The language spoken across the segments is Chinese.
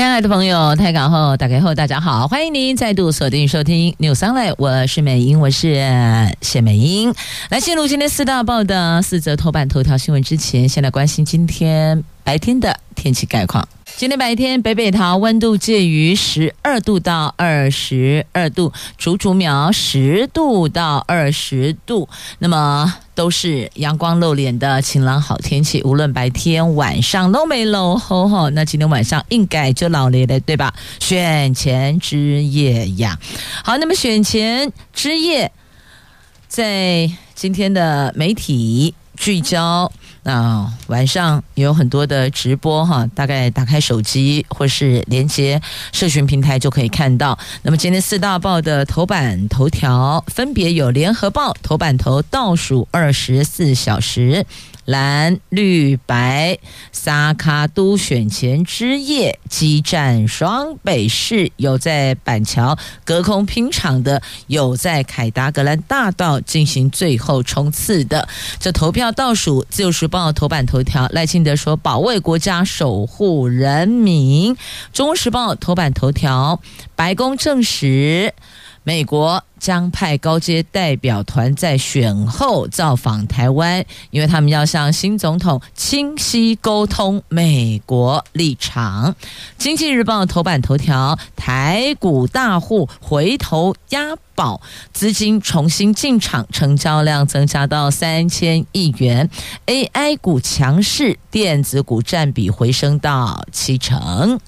亲爱的朋友，台港后打开后，大家好，欢迎您再度锁定收听 new 三位我是美英，我是谢美英。来进入今天四大报的四则头版头条新闻之前，先来关心今天白天的天气概况。今天白天，北北桃温度介于十二度到二十二度，竹竹苗十度到二十度，那么都是阳光露脸的晴朗好天气，无论白天晚上都没落后吼。那今天晚上应该就老咧了，对吧？选前之夜呀，好，那么选前之夜，在今天的媒体聚焦。那晚上有很多的直播哈，大概打开手机或是连接社群平台就可以看到。那么今天四大报的头版头条分别有：联合报头版头倒数二十四小时。蓝绿白萨卡都选前之夜激战双北市，有在板桥隔空拼场的，有在凯达格兰大道进行最后冲刺的。这投票倒数，自由时报头版头条赖清德说：“保卫国家，守护人民。”中国时报头版头条，白宫证实。美国将派高阶代表团在选后造访台湾，因为他们要向新总统清晰沟通美国立场。经济日报头版头条：台股大户回头押宝，资金重新进场，成交量增加到三千亿元。AI 股强势，电子股占比回升到七成。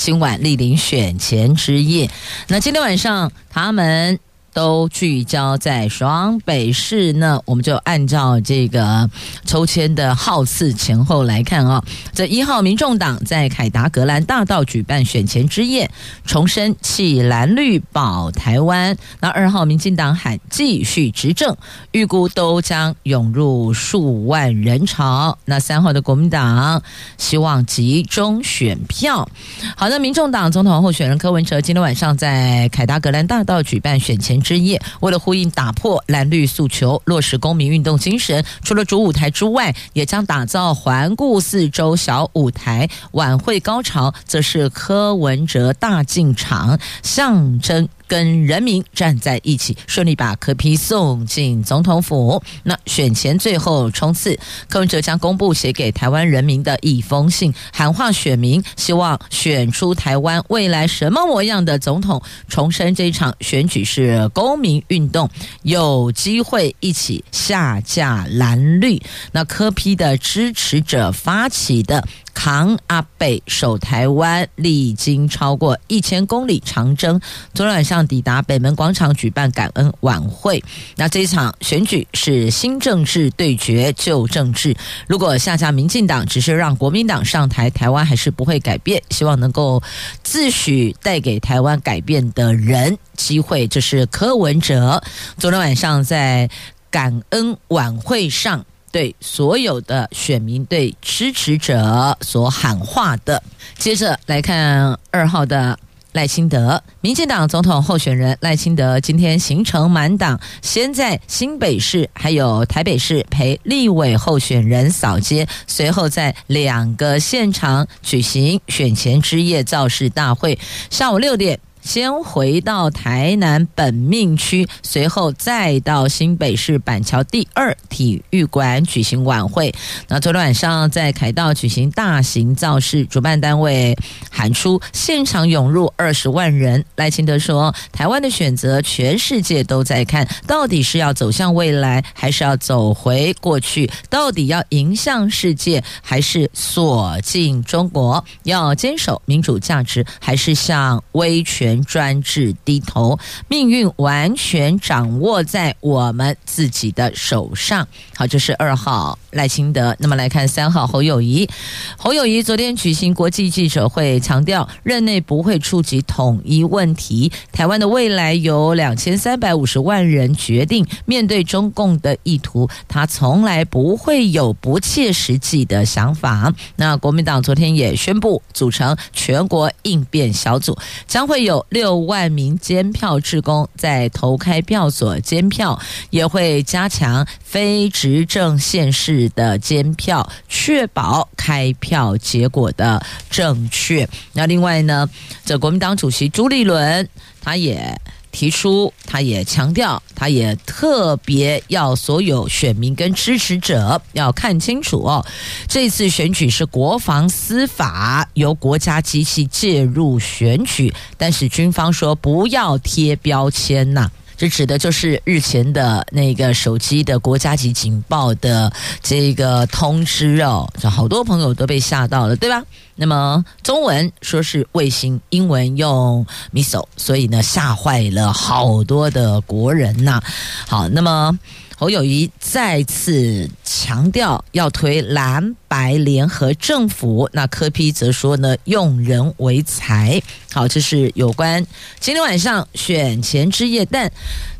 今晚莅临选前之夜，那今天晚上他们。都聚焦在双北市呢，我们就按照这个抽签的号次前后来看啊、这一号，民众党在凯达格兰大道举办选前之夜，重申弃蓝绿保台湾。那二号，民进党喊继续执政，预估都将涌入数万人潮。那三号的国民党希望集中选票。好的，民众党总统候选人柯文哲今天晚上在凯达格兰大道举办选前之夜，为了呼应打破蓝绿诉求，落实公民运动精神，除了主舞台之外，也将打造环顾四周小舞台。晚会高潮则是柯文哲大进场，象征。跟人民站在一起，顺利把柯批送进总统府。那选前最后冲刺，柯文哲将公布写给台湾人民的一封信，喊话选民，希望选出台湾未来什么模样的总统。重申这一场选举是公民运动，有机会一起下架蓝绿。那柯批的支持者发起的。扛阿北守台湾，历经超过一千公里长征，昨天晚上抵达北门广场举办感恩晚会。那这一场选举是新政治对决旧政治，如果下架民进党，只是让国民党上台，台湾还是不会改变。希望能够自诩带给台湾改变的人机会，这是柯文哲昨天晚上在感恩晚会上。对所有的选民、对支持者所喊话的，接着来看二号的赖清德，民进党总统候选人赖清德今天行程满档，先在新北市还有台北市陪立委候选人扫街，随后在两个现场举行选前之夜造势大会，下午六点。先回到台南本命区，随后再到新北市板桥第二体育馆举行晚会。那昨天晚上在凯道举行大型造势，主办单位喊出现场涌入二十万人。赖清德说：“台湾的选择，全世界都在看，到底是要走向未来，还是要走回过去？到底要迎向世界，还是锁进中国？要坚守民主价值，还是向威权？”专制低头，命运完全掌握在我们自己的手上。好，这是二号赖清德。那么来看三号侯友谊，侯友谊昨天举行国际记者会，强调任内不会触及统一问题，台湾的未来由两千三百五十万人决定。面对中共的意图，他从来不会有不切实际的想法。那国民党昨天也宣布组成全国应变小组，将会有六万名监票职工在投开票所监票，也会加强非执政县市的监票，确保开票结果的正确。那另外呢，这国民党主席朱立伦他也。提出，他也强调，他也特别要所有选民跟支持者要看清楚哦，这次选举是国防司法由国家机器介入选举，但是军方说不要贴标签呐。这指的就是日前的那个手机的国家级警报的这个通知哦，这好多朋友都被吓到了，对吧？那么中文说是卫星，英文用 missile，所以呢吓坏了好多的国人呐。好，那么。侯友谊再次强调要推蓝白联合政府，那柯批则说呢，用人为才。好，这是有关今天晚上选前之夜，但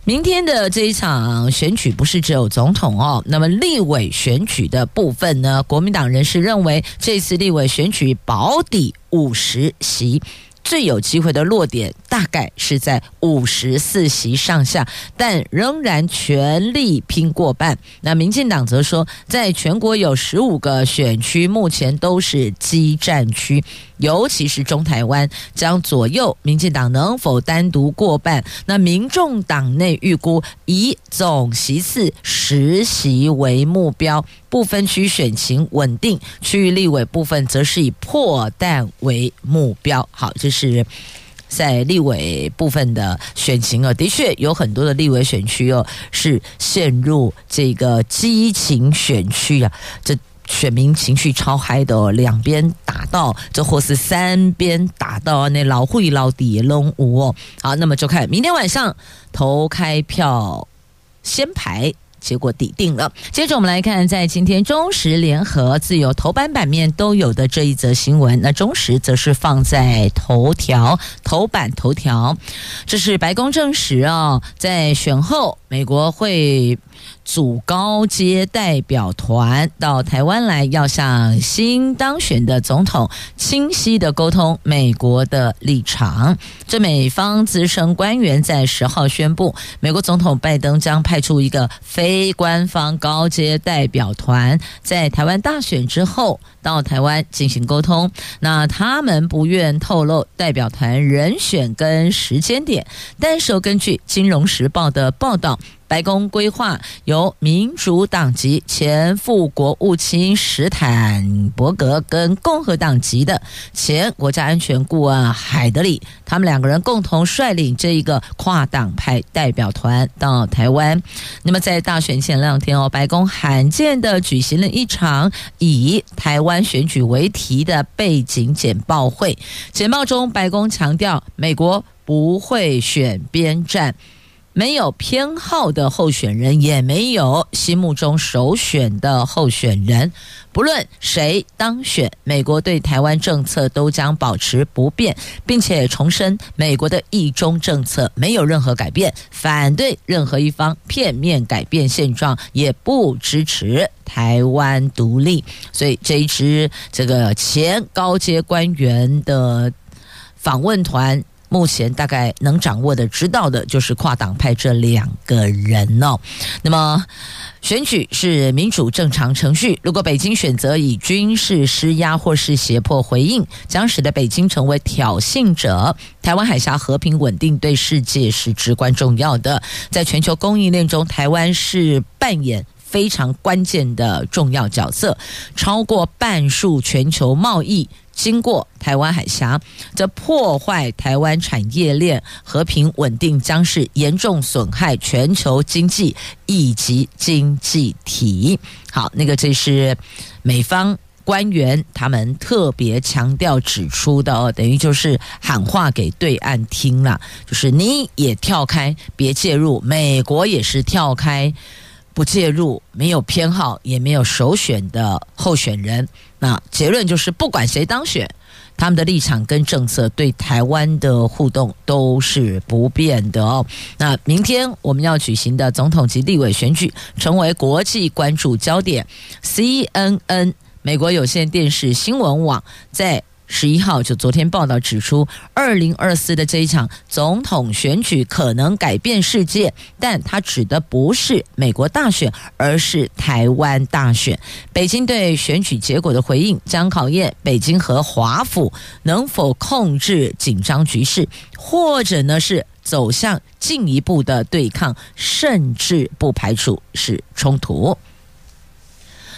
明天的这一场选举不是只有总统哦。那么立委选举的部分呢，国民党人士认为这次立委选举保底五十席。最有机会的落点大概是在五十四席上下，但仍然全力拼过半。那民进党则说，在全国有十五个选区，目前都是激战区。尤其是中台湾将左右民进党能否单独过半。那民众党内预估以总席次十席为目标，不分区选情稳定。区域立委部分则是以破蛋为目标。好，这是在立委部分的选情啊，的确有很多的立委选区哦，是陷入这个激情选区啊，这。选民情绪超嗨的，两边打到，这或是三边打到，那老会老底龙五哦。好，那么就看明天晚上投开票先排。结果底定了。接着我们来看，在今天中时联合自由头版版面都有的这一则新闻，那中时则是放在头条头版头条。这是白宫证实啊，在选后美国会组高阶代表团到台湾来，要向新当选的总统清晰的沟通美国的立场。这美方资深官员在十号宣布，美国总统拜登将派出一个非。官方高阶代表团在台湾大选之后到台湾进行沟通，那他们不愿透露代表团人选跟时间点，但是根据《金融时报》的报道。白宫规划由民主党籍前副国务卿史坦伯格跟共和党籍的前国家安全顾问海德里，他们两个人共同率领这一个跨党派代表团到台湾。那么在大选前两天哦，白宫罕见的举行了一场以台湾选举为题的背景简报会。简报中，白宫强调美国不会选边站。没有偏好的候选人，也没有心目中首选的候选人。不论谁当选，美国对台湾政策都将保持不变，并且重申美国的一中政策没有任何改变，反对任何一方片面改变现状，也不支持台湾独立。所以这一支这个前高阶官员的访问团。目前大概能掌握的、知道的，就是跨党派这两个人哦。那么，选举是民主正常程序。如果北京选择以军事施压或是胁迫回应，将使得北京成为挑衅者。台湾海峡和平稳定对世界是至关重要的，在全球供应链中，台湾是扮演非常关键的重要角色，超过半数全球贸易。经过台湾海峡，这破坏台湾产业链和平稳定，将是严重损害全球经济以及经济体。好，那个这是美方官员他们特别强调指出的哦，等于就是喊话给对岸听了，就是你也跳开，别介入；美国也是跳开，不介入，没有偏好，也没有首选的候选人。那结论就是，不管谁当选，他们的立场跟政策对台湾的互动都是不变的哦。那明天我们要举行的总统及立委选举，成为国际关注焦点。CNN。美国有线电视新闻网在十一号就昨天报道指出，二零二四的这一场总统选举可能改变世界，但它指的不是美国大选，而是台湾大选。北京对选举结果的回应将考验北京和华府能否控制紧张局势，或者呢是走向进一步的对抗，甚至不排除是冲突。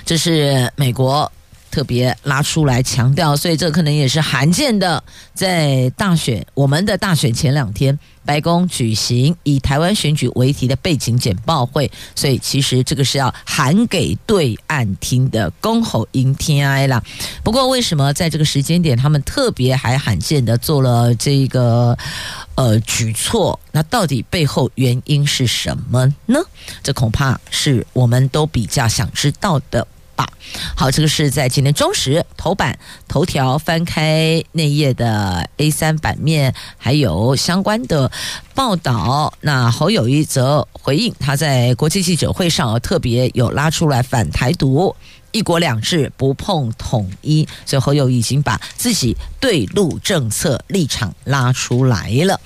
这是美国特别拉出来强调，所以这可能也是罕见的，在大选我们的大选前两天，白宫举行以台湾选举为题的背景简报会，所以其实这个是要喊给对岸听的，恭候迎天哀啦。不过为什么在这个时间点，他们特别还罕见的做了这个呃举措？那到底背后原因是什么呢？这恐怕是我们都比较想知道的。好，这个是在今天中时头版头条翻开内页的 A 三版面，还有相关的报道。那侯友宜则回应，他在国际记者会上特别有拉出来反台独、一国两制不碰统一，所以侯友已经把自己对路政策立场拉出来了。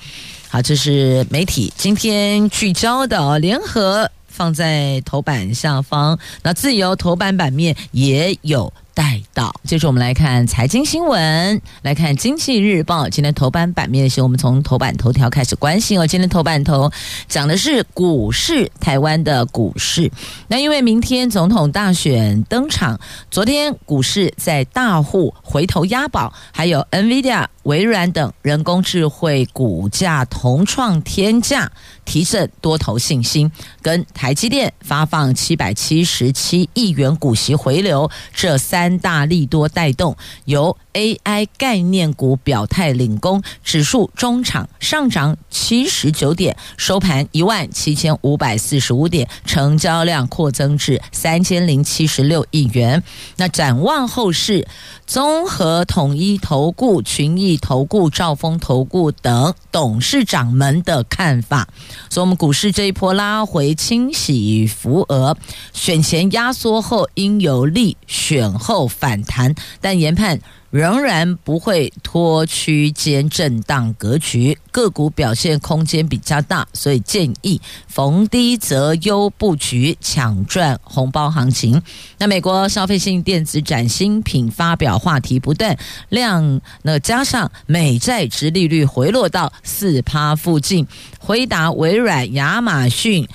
好，这是媒体今天聚焦的联合。放在头版下方，那自由头版版面也有带到。接着我们来看财经新闻，来看《经济日报》今天头版版面的时候，我们从头版头条开始关心哦。今天头版头讲的是股市，台湾的股市。那因为明天总统大选登场，昨天股市在大户回头押宝，还有 NVIDIA。微软等人工智慧股价同创天价，提振多头信心。跟台积电发放七百七十七亿元股息回流，这三大利多带动，由 AI 概念股表态领攻，指数中场上涨七十九点，收盘一万七千五百四十五点，成交量扩增至三千零七十六亿元。那展望后市。综合统一投顾、群益投顾、兆丰投顾等董事长们的看法，所以我们股市这一波拉回，清洗扶额，选前压缩后应有利，选后反弹，但研判。仍然不会脱区间震荡格局，个股表现空间比较大，所以建议逢低择优布局，抢赚红包行情。那美国消费性电子展新品发表话题不断，量那加上美债殖利率回落到四趴附近，回答、微软、亚马逊。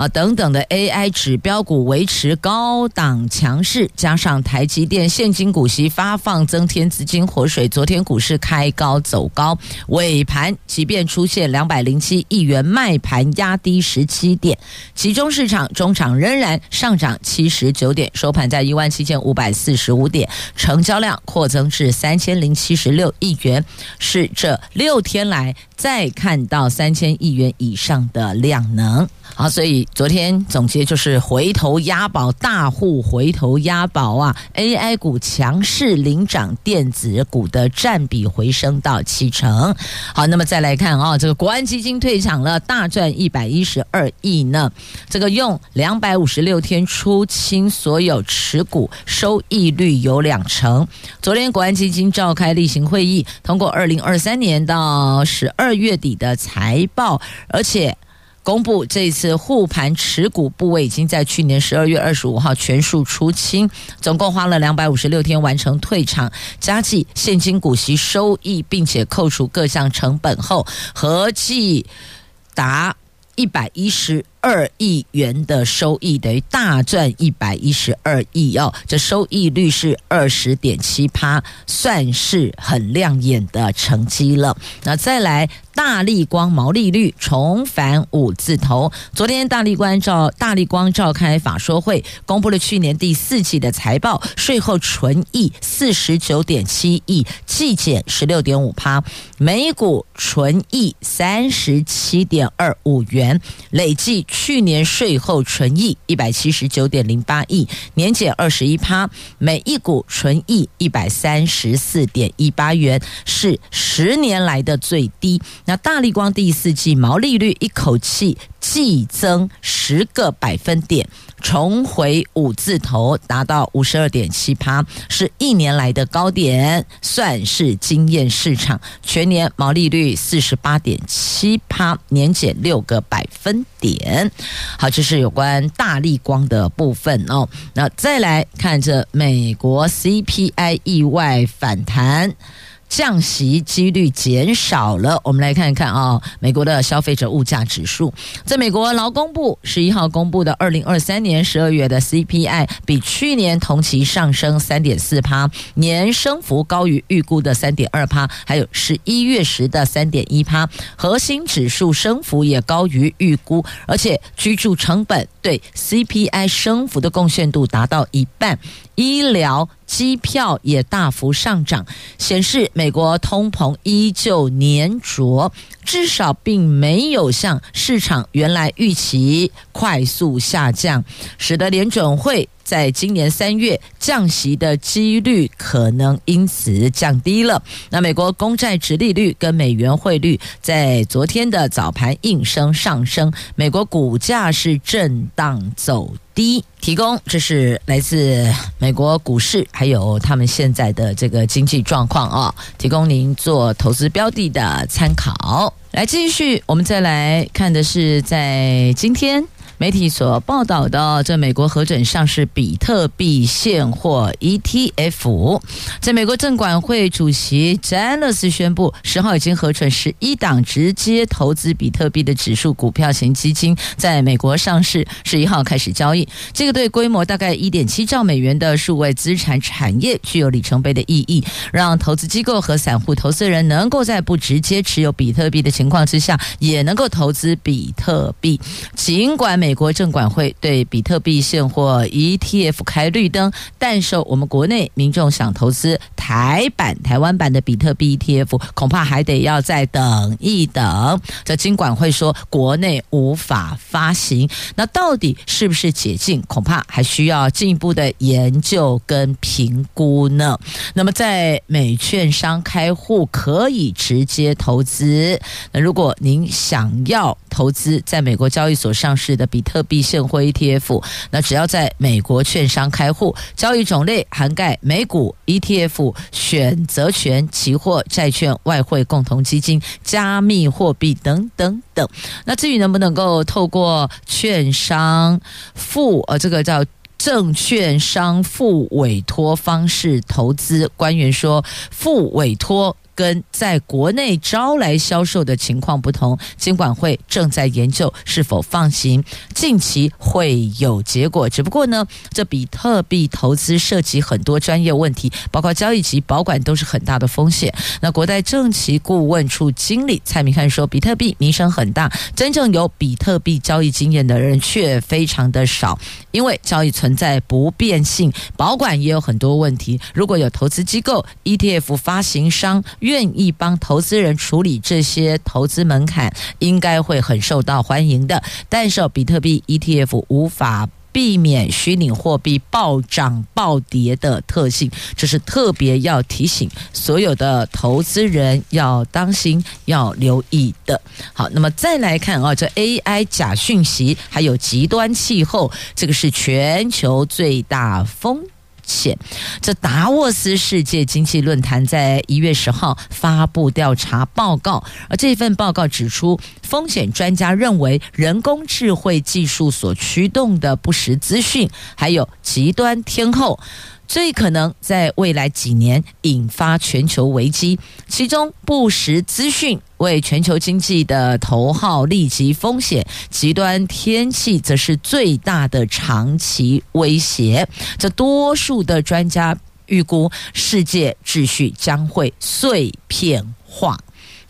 啊，等等的 AI 指标股维持高档强势，加上台积电现金股息发放增添资金活水。昨天股市开高走高，尾盘即便出现两百零七亿元卖盘压低十七点，集中市场中场仍然上涨七十九点，收盘在一万七千五百四十五点，成交量扩增至三千零七十六亿元，是这六天来再看到三千亿元以上的量能。好，所以昨天总结就是回头押宝，大户回头押宝啊！AI 股强势领涨，电子股的占比回升到七成。好，那么再来看啊，这个国安基金退场了，大赚一百一十二亿呢。这个用两百五十六天出清所有持股，收益率有两成。昨天国安基金召开例行会议，通过二零二三年到十二月底的财报，而且。公布这次护盘持股部位已经在去年十二月二十五号全数出清，总共花了两百五十六天完成退场，加计现金股息收益，并且扣除各项成本后，合计达一百一十二亿元的收益，等于大赚一百一十二亿哦。这收益率是二十点七趴，算是很亮眼的成绩了。那再来。大力光毛利率重返五字头。昨天大力光召大力光召开法说会，公布了去年第四季的财报，税后纯益四十九点七亿，季减十六点五趴，每股纯益三十七点二五元，累计去年税后纯益一百七十九点零八亿，年减二十一趴，每一股纯益一百三十四点一八元，是十年来的最低。那大立光第四季毛利率一口气季增十个百分点，重回五字头，达到五十二点七趴，是一年来的高点，算是惊艳市场。全年毛利率四十八点七趴，年减六个百分点。好，这是有关大立光的部分哦。那再来看着美国 CPI 意外反弹。降息几率减少了，我们来看一看啊、美国的消费者物价指数，在美国劳工部十一号公布的二零二三年十二月的 CPI，比去年同期上升三点四趴，年升幅高于预估的三点二趴，还有十一月时的三点一趴，核心指数升幅也高于预估，而且居住成本对 CPI 升幅的贡献度达到一半。医疗、机票也大幅上涨，显示美国通膨依旧粘着，至少并没有像市场原来预期快速下降，使得联准会在今年三月降息的几率可能因此降低了。那美国公债殖利率跟美元汇率在昨天的早盘应声上升，美国股价是震荡走低。提供，这是来自美国股市，还有他们现在的这个经济状况啊，提供您做投资标的的参考。来，继续，我们再来看的是在今天。媒体所报道的，这美国核准上市比特币现货 ETF，在美国证管会主席詹勒斯宣布，十号已经核准十一档直接投资比特币的指数股票型基金在美国上市，十一号开始交易。这个对规模大概一点七兆美元的数位资产产业具有里程碑的意义，让投资机构和散户投资人能够在不直接持有比特币的情况之下，也能够投资比特币。尽管美美国证管会对比特币现货 ETF 开绿灯，但是我们国内民众想投资台版、台湾版的比特币 ETF，恐怕还得要再等一等。这金管会说国内无法发行，那到底是不是解禁？恐怕还需要进一步的研究跟评估呢。那么在美券商开户可以直接投资，那如果您想要投资在美国交易所上市的比，特币现货 ETF，那只要在美国券商开户，交易种类涵盖美股 ETF、选择权、期货、债券、外汇、共同基金、加密货币等等等。那至于能不能够透过券商付呃，这个叫证券商付委托方式投资，官员说付委托。跟在国内招来销售的情况不同，金管会正在研究是否放行，近期会有结果。只不过呢，这比特币投资涉及很多专业问题，包括交易及保管都是很大的风险。那国泰证期顾问处经理蔡明汉说，比特币名声很大，真正有比特币交易经验的人却非常的少，因为交易存在不便性，保管也有很多问题。如果有投资机构、ETF 发行商，愿意帮投资人处理这些投资门槛，应该会很受到欢迎的。但是，比特币 ETF 无法避免虚拟货币暴涨暴跌的特性，这是特别要提醒所有的投资人要当心、要留意的。好，那么再来看啊，这 AI 假讯息还有极端气候，这个是全球最大风。这达沃斯世界经济论坛在一月十号发布调查报告，而这份报告指出，风险专家认为，人工智慧技术所驱动的不实资讯，还有极端天后，最可能在未来几年引发全球危机。其中，不实资讯为全球经济的头号立即风险，极端天气则是最大的长期威胁。这多数的专家预估，世界秩序将会碎片化。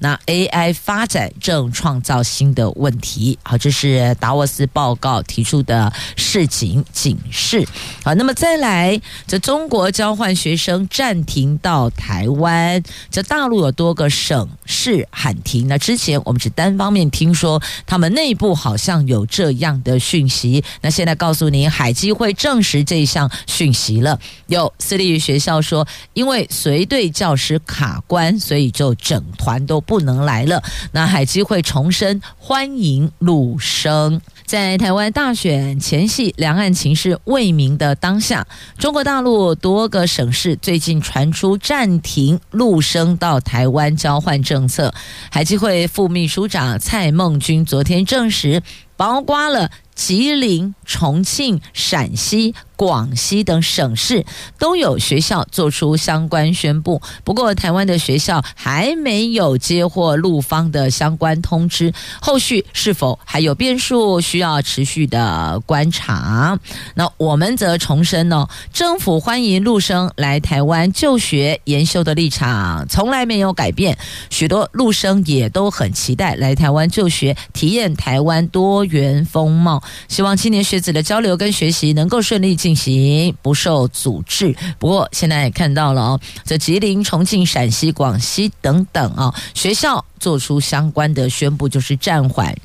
那 AI 发展正创造新的问题，好，这是达沃斯报告提出的示警警示。好，那么再来，这中国交换学生暂停到台湾，这大陆有多个省市喊停。那之前我们只单方面听说，他们内部好像有这样的讯息。那现在告诉您，海基会证实这一项讯息了。有私立学校说，因为随队教师卡关，所以就整团都。不能来了。那海基会重申欢迎陆生。在台湾大选前夕，两岸情势未明的当下，中国大陆多个省市最近传出暂停陆生到台湾交换政策。海基会副秘书长蔡孟君昨天证实，包括了吉林、重庆、陕西。广西等省市都有学校做出相关宣布，不过台湾的学校还没有接获陆方的相关通知，后续是否还有变数，需要持续的观察。那我们则重申呢，政府欢迎陆生来台湾就学研修的立场从来没有改变，许多陆生也都很期待来台湾就学，体验台湾多元风貌，希望青年学子的交流跟学习能够顺利进。行不受阻滞。不过现在也看到了哦，这吉林、重庆、陕西、广西等等啊，学校做出相关的宣布，就是暂缓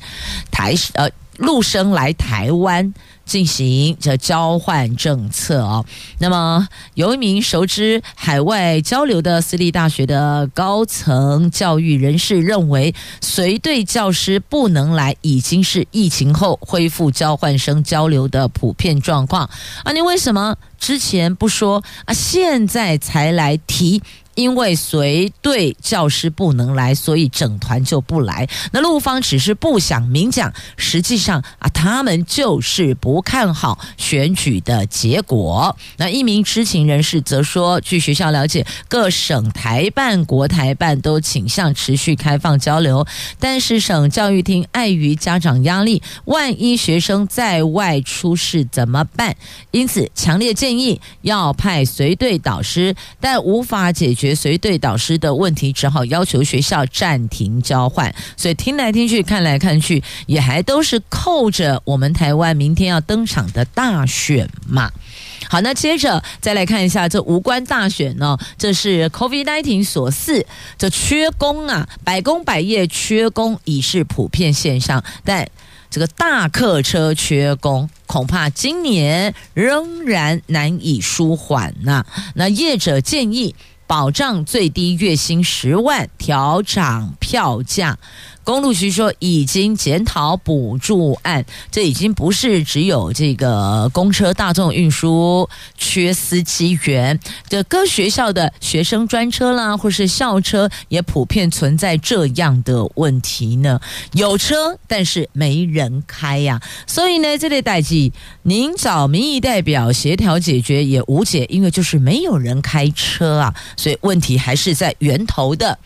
台呃陆生来台湾。进行这交换政策哦，那么有一名熟知海外交流的私立大学的高层教育人士认为，随队教师不能来已经是疫情后恢复交换生交流的普遍状况。啊，你为什么之前不说啊？现在才来提？因为随队教师不能来，所以整团就不来。那陆方只是不想明讲，实际上啊，他们就是不看好选举的结果。那一名知情人士则说，据学校了解，各省台办、国台办都倾向持续开放交流，但是省教育厅碍于家长压力，万一学生在外出事怎么办？因此强烈建议要派随队导师，但无法解决。学随队导师的问题，只好要求学校暂停交换。所以听来听去，看来看去，也还都是扣着我们台湾明天要登场的大选嘛。好，那接着再来看一下，这无关大选呢，这是 COVID-19 所赐，这缺工啊，百工百业缺工已是普遍现象，但这个大客车缺工，恐怕今年仍然难以舒缓呐、那业者建议。保障最低月薪十万，调涨票价。公路局说已经检讨补助案，这已经不是只有这个公车大众运输缺司机员，这各学校的学生专车啦，或是校车也普遍存在这样的问题呢。有车，但是没人开呀、所以呢，这类代际您找民意代表协调解决也无解，因为就是没有人开车啊，所以问题还是在源头的。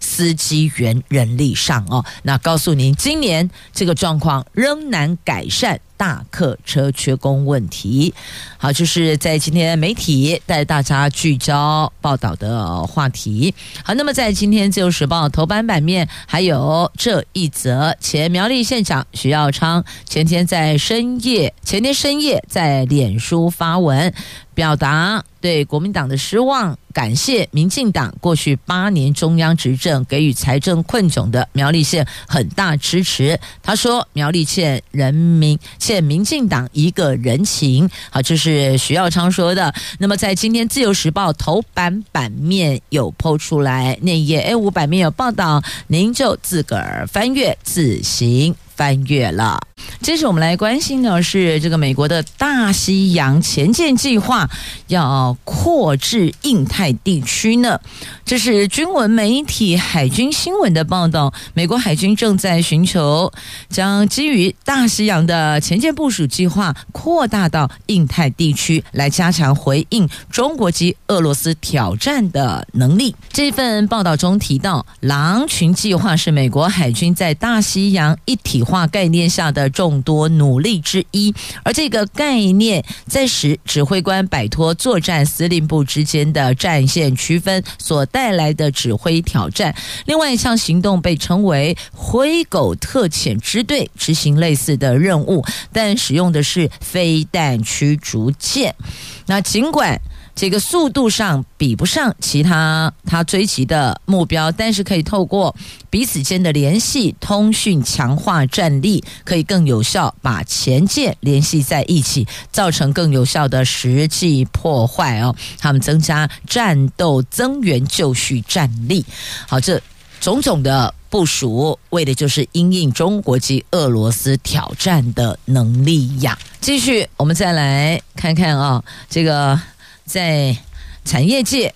司机员人力上哦，那告诉您，今年这个状况仍难改善。大客车缺工问题，好，就是在今天媒体带大家聚焦报道的话题。好，那么在今天自由时报头版版面还有这一则：前苗栗县长徐耀昌前天在深夜，前天深夜在脸书发文，表达对国民党的失望，感谢民进党过去八年中央执政给予财政困窘的苗栗县很大支持。他说，苗栗欠人民。欠民进党一个人情，好，这是徐耀昌说的。那么在今天《自由时报》头版版面有抛出来，那页 A 五版面有报道，您就自个儿翻阅自行翻越了。接着我们来关心的是这个美国的大西洋前舰计划要扩至印太地区呢。这是军闻媒体海军新闻的报道。美国海军正在寻求将基于大西洋的前舰部署计划扩大到印太地区，来加强回应中国及俄罗斯挑战的能力。这份报道中提到，狼群计划是美国海军在大西洋一体化概念下的众多努力之一，而这个概念在使指挥官摆脱作战司令部之间的战线区分所带来的指挥挑战。另外一项行动被称为“灰狗特遣支队”，执行类似的任务，但使用的是飞弹驱逐舰。那尽管。这个速度上比不上其他他追击的目标，但是可以透过彼此间的联系、通讯强化战力，可以更有效把前舰联系在一起，造成更有效的实际破坏哦。他们增加战斗增援就绪战力。好，这种种的部署，为的就是因应中国及俄罗斯挑战的能力呀。继续，我们再来看看啊、这个。在产业界。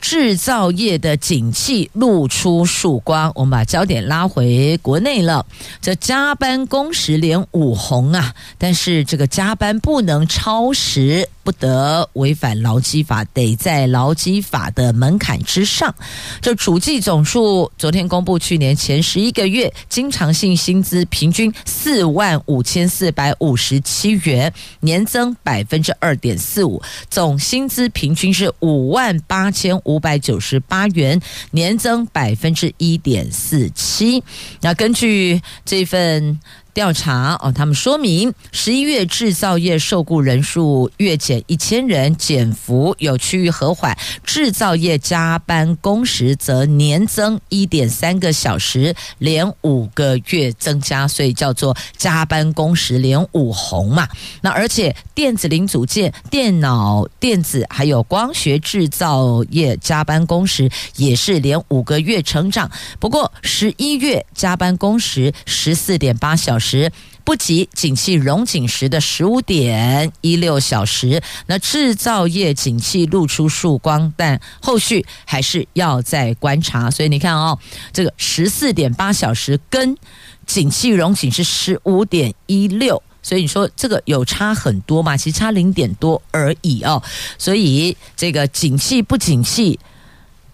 制造业的景气露出曙光，我们把焦点拉回国内了。这加班工时连五红啊，但是这个加班不能超时，不得违反劳基法，得在劳基法的门槛之上。这主计总数昨天公布，去年前十一个月经常性薪资平均四万五千四百五十七元，年增百分之二点四五，总薪资平均是五万八千。五百九十八元，年增百分之一点四七。那根据这份。调查哦，他们说明十一月制造业受雇人数月减一千人，减幅有趋于和缓。制造业加班工时则年增一点三个小时，连五个月增加，所以叫做加班工时连五红嘛。那而且电子零组件、电脑、电子还有光学制造业加班工时也是连五个月成长。不过十一月加班工时十四点八小时。时不及景气荣景时的十五点一六小时，那制造业景气露出曙光，但后续还是要再观察。所以你看哦，这个十四点八小时跟景气荣景是十五点一六，所以你说这个有差很多嘛？其实差零点多而已哦。所以这个景气不景气，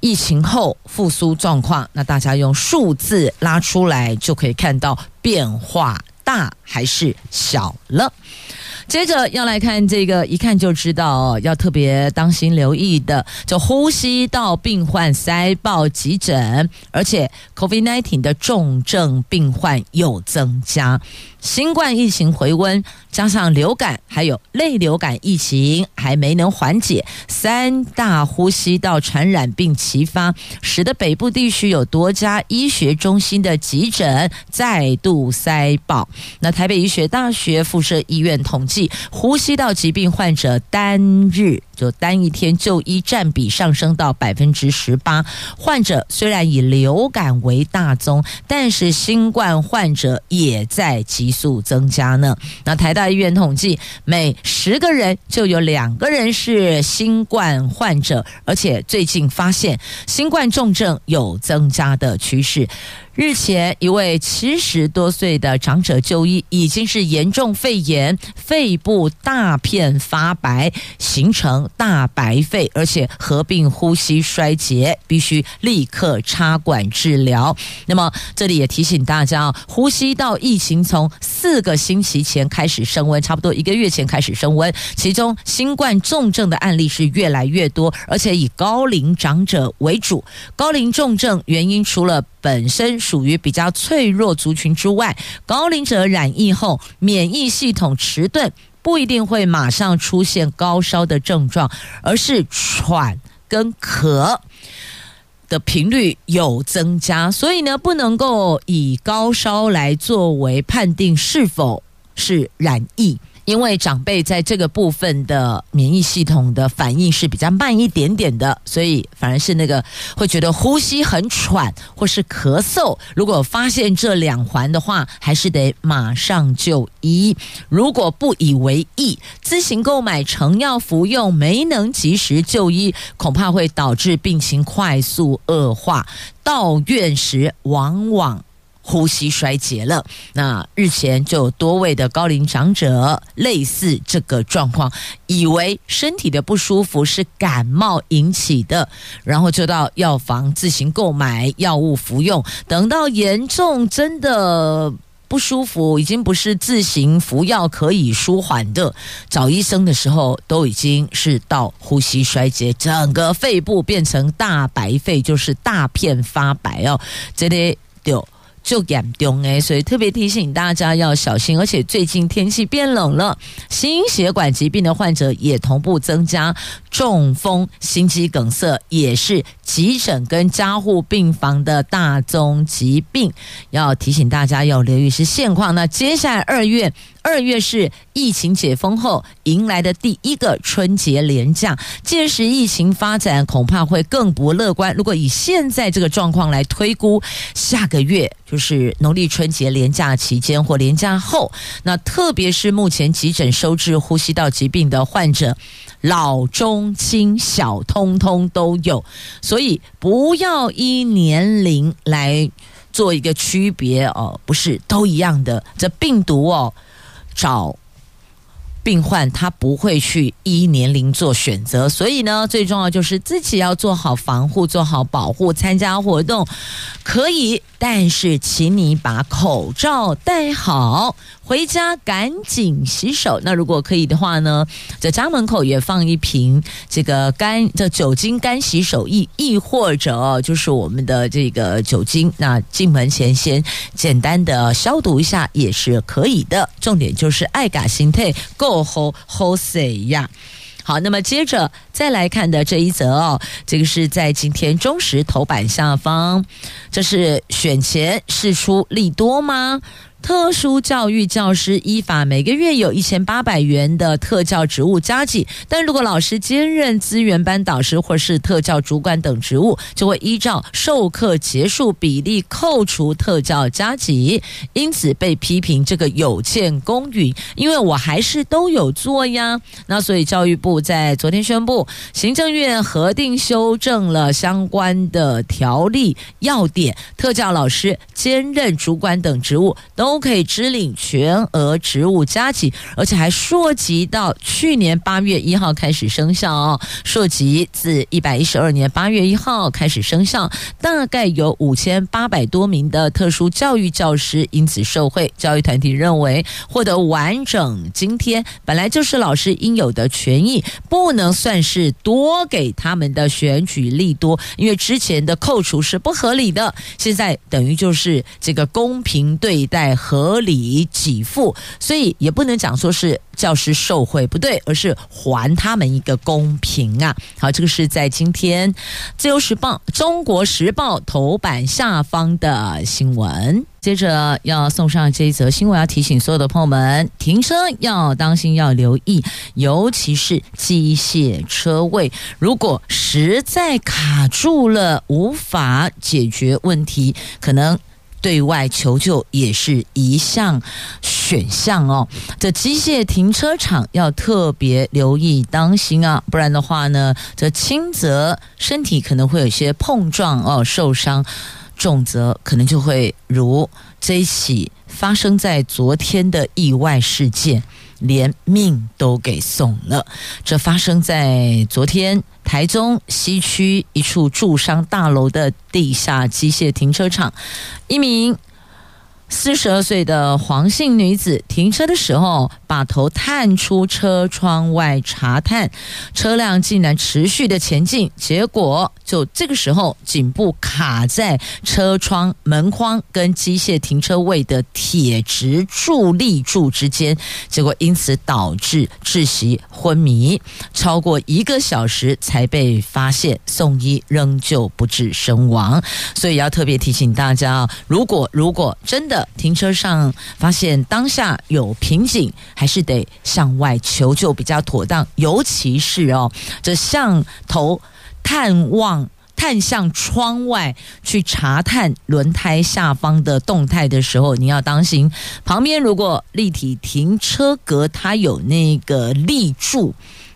疫情后复苏状况，那大家用数字拉出来就可以看到变化大还是小了。接着要来看这个，一看就知道要特别当心留意的，就呼吸道病患塞爆急诊，而且 COVID-19 的重症病患又增加。新冠疫情回温，加上流感还有类流感疫情还没能缓解，三大呼吸道传染病齐发，使得北部地区有多家医学中心的急诊再度塞爆。那台北医学大学附设医院统计，呼吸道疾病患者单日就单一天就医占比上升到百分之十八。患者虽然以流感为大宗，但是新冠患者也在急速增加呢。那台大医院统计，每十个人就有两个人是新冠患者，而且最近发现新冠重症有增加的趋势。日前，一位七十多岁的长者就医，已经是严重肺炎，肺部大片发白，形成大白肺，而且合并呼吸衰竭，必须立刻插管治疗。那么，这里也提醒大家啊，呼吸道疫情从四个星期前开始升温，差不多一个月前开始升温，其中新冠重症的案例是越来越多，而且以高龄长者为主。高龄重症原因除了本身属于比较脆弱族群之外，高龄者染疫后免疫系统迟钝，不一定会马上出现高烧的症状，而是喘跟咳的频率有增加，所以呢，不能够以高烧来作为判定是否是染疫。因为长辈在这个部分的免疫系统的反应是比较慢一点点的，所以反而是那个会觉得呼吸很喘或是咳嗽。如果发现这两环的话，还是得马上就医。如果不以为意，自行购买成药服用，没能及时就医，恐怕会导致病情快速恶化。到院时，往往。呼吸衰竭了，那日前就有多位的高龄长者类似这个状况，以为身体的不舒服是感冒引起的，然后就到药房自行购买药物服用，等到严重真的不舒服，已经不是自行服药可以舒缓的，找医生的时候都已经是到呼吸衰竭，整个肺部变成大白肺，就是大片发白哦，这里就。就严重诶，所以特别提醒大家要小心，而且最近天气变冷了，心血管疾病的患者也同步增加，中风、心肌梗塞也是急诊跟加护病房的大宗疾病，要提醒大家要留意是现况。那接下来二月。二月是疫情解封后迎来的第一个春节连假，届时疫情发展恐怕会更不乐观。如果以现在这个状况来推估，下个月就是农历春节连假期间或连假后，那特别是目前急诊收治呼吸道疾病的患者，老中青小通通都有，所以不要依年龄来做一个区别哦，不是都一样的，这病毒哦。找病患，他不会去依年龄做选择，所以呢，最重要就是自己要做好防护，做好保护。参加活动可以，但是请你把口罩戴好。回家赶紧洗手。那如果可以的话呢，在家门口也放一瓶这个干这酒精干洗手液，亦或者就是我们的这个酒精。那进门前先简单的消毒一下也是可以的。重点就是爱嘎心态够好好水呀。好，那么接着再来看的这一则哦，这个是在今天中时头版下方，这是选前释出利多吗？特殊教育教师依法每个月有一千八百元的特教职务加给，但如果老师兼任资源班导师或是特教主管等职务，就会依照授课结束比例扣除特教加给，因此被批评这个有欠公允。因为我还是都有做呀，那所以教育部在昨天宣布，行政院核定修正了相关的条例要点，特教老师兼任主管等职务都。都可以支领全额职务加起，而且还涉及到去年八月一号开始生效哦。涉及自一百一十二年八月一号开始生效，大概有五千八百多名的特殊教育教师因此受惠。教育团体认为，获得完整津贴本来就是老师应有的权益，不能算是多给他们的选举利多，因为之前的扣除是不合理的，现在等于就是这个公平对待。合理给付，所以也不能讲说是教师受贿不对，而是还他们一个公平啊！好，这个是在今天《自由时报》《中国时报》头版下方的新闻。接着要送上这一则新闻，要提醒所有的朋友们，停车要当心，要留意，尤其是机械车位，如果实在卡住了，无法解决问题，可能。对外求救也是一项选项哦。这机械停车场要特别留意当心啊，不然的话呢，这轻则身体可能会有些碰撞哦，受伤；重则可能就会如这一起发生在昨天的意外事件。连命都给送了。这发生在昨天台中西区一处住商大楼的地下机械停车场，一名。四十二岁的黄姓女子停车的时候，把头探出车窗外查探，车辆竟然持续的前进，结果就这个时候颈部卡在车窗门框跟机械停车位的铁直助力柱之间，结果因此导致窒息昏迷，超过一个小时才被发现，送医仍旧不治身亡。所以要特别提醒大家啊，如果如果真的。停车上发现当下有瓶颈，还是得向外求救比较妥当。尤其是哦，这向头探望。看向窗外去查探轮胎下方的动态的时候，你要当心旁边如果立体停车格它有那个立柱、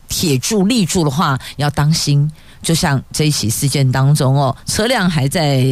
铁柱立柱的话，要当心。就像这一起事件当中哦，车辆还在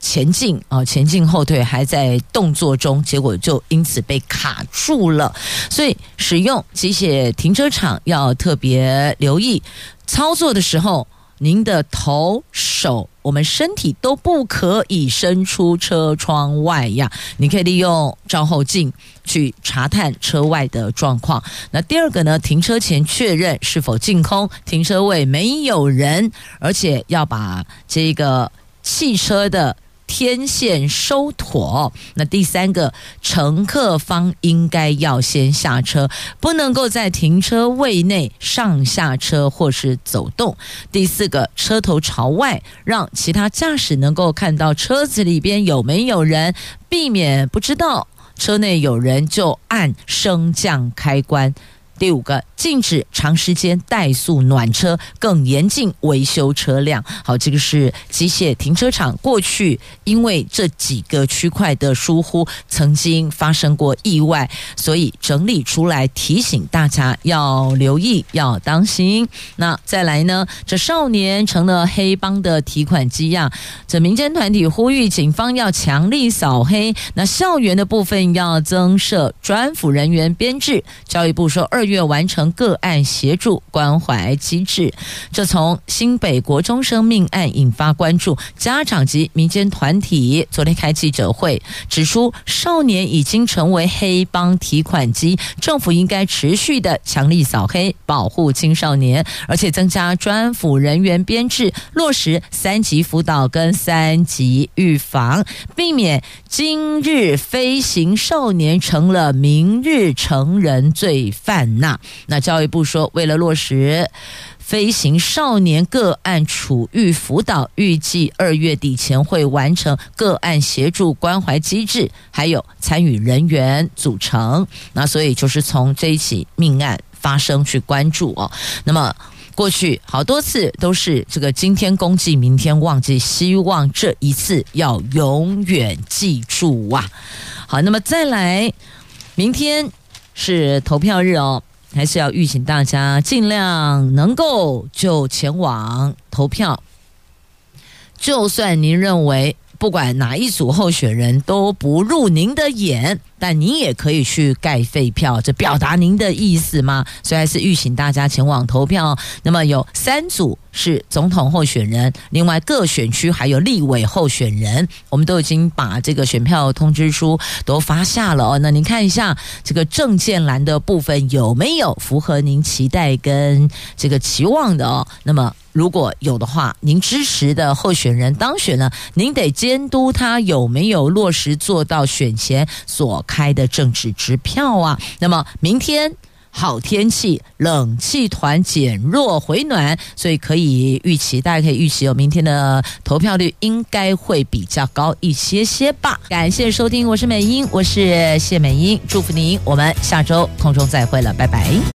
前进啊，前进后退还在动作中，结果就因此被卡住了。所以使用机械停车场要特别留意操作的时候。您的头、手，我们身体都不可以伸出车窗外呀。你可以利用照后镜去查探车外的状况。那第二个呢？停车前确认是否净空，停车位没有人，而且要把这个汽车的。天线收妥。那第三个，乘客方应该要先下车，不能够在停车位内上下车或是走动。第四个，车头朝外，让其他驾驶能够看到车子里边有没有人，避免不知道车内有人就按升降开关。第五个，禁止长时间怠速暖车，更严禁维修车辆。好，这个是机械停车场过去因为这几个区块的疏忽，曾经发生过意外，所以整理出来提醒大家要留意，要当心。那再来呢？这少年成了黑帮的提款机呀！这民间团体呼吁警方要强力扫黑，那校园的部分要增设专辅人员编制。教育部说二。月完成个案协助关怀机制，这从新北国中生命案引发关注，家长及民间团体昨天开记者会，指出少年已经成为黑帮提款机，政府应该持续的强力扫黑，保护青少年，而且增加专辅人员编制，落实三级辅导跟三级预防，避免今日飞行少年成了明日成人罪犯。那那教育部说，为了落实飞行少年个案处遇辅导，预计二月底前会完成个案协助关怀机制，还有参与人员组成。那所以就是从这一起命案发生去关注哦。那么过去好多次都是这个今天公祭，明天忘记，希望这一次要永远记住啊。好，那么再来，明天是投票日哦。还是要预请大家尽量能够就前往投票。就算您认为不管哪一组候选人都不入您的眼。但您也可以去盖废票，这表达您的意思吗？所以还是预请大家前往投票。那么有三组是总统候选人，另外各选区还有立委候选人，我们都已经把这个选票通知书都发下了哦。那您看一下这个证件栏的部分有没有符合您期待跟这个期望的哦？那么如果有的话，您支持的候选人当选了，您得监督他有没有落实做到选前所开的政治支票啊，那么明天好天气，冷气团减弱回暖，所以可以预期，大家可以预期哦，明天的投票率应该会比较高一些些吧。感谢收听，我是美英，我是谢美英，祝福您，我们下周空中再会了，拜拜。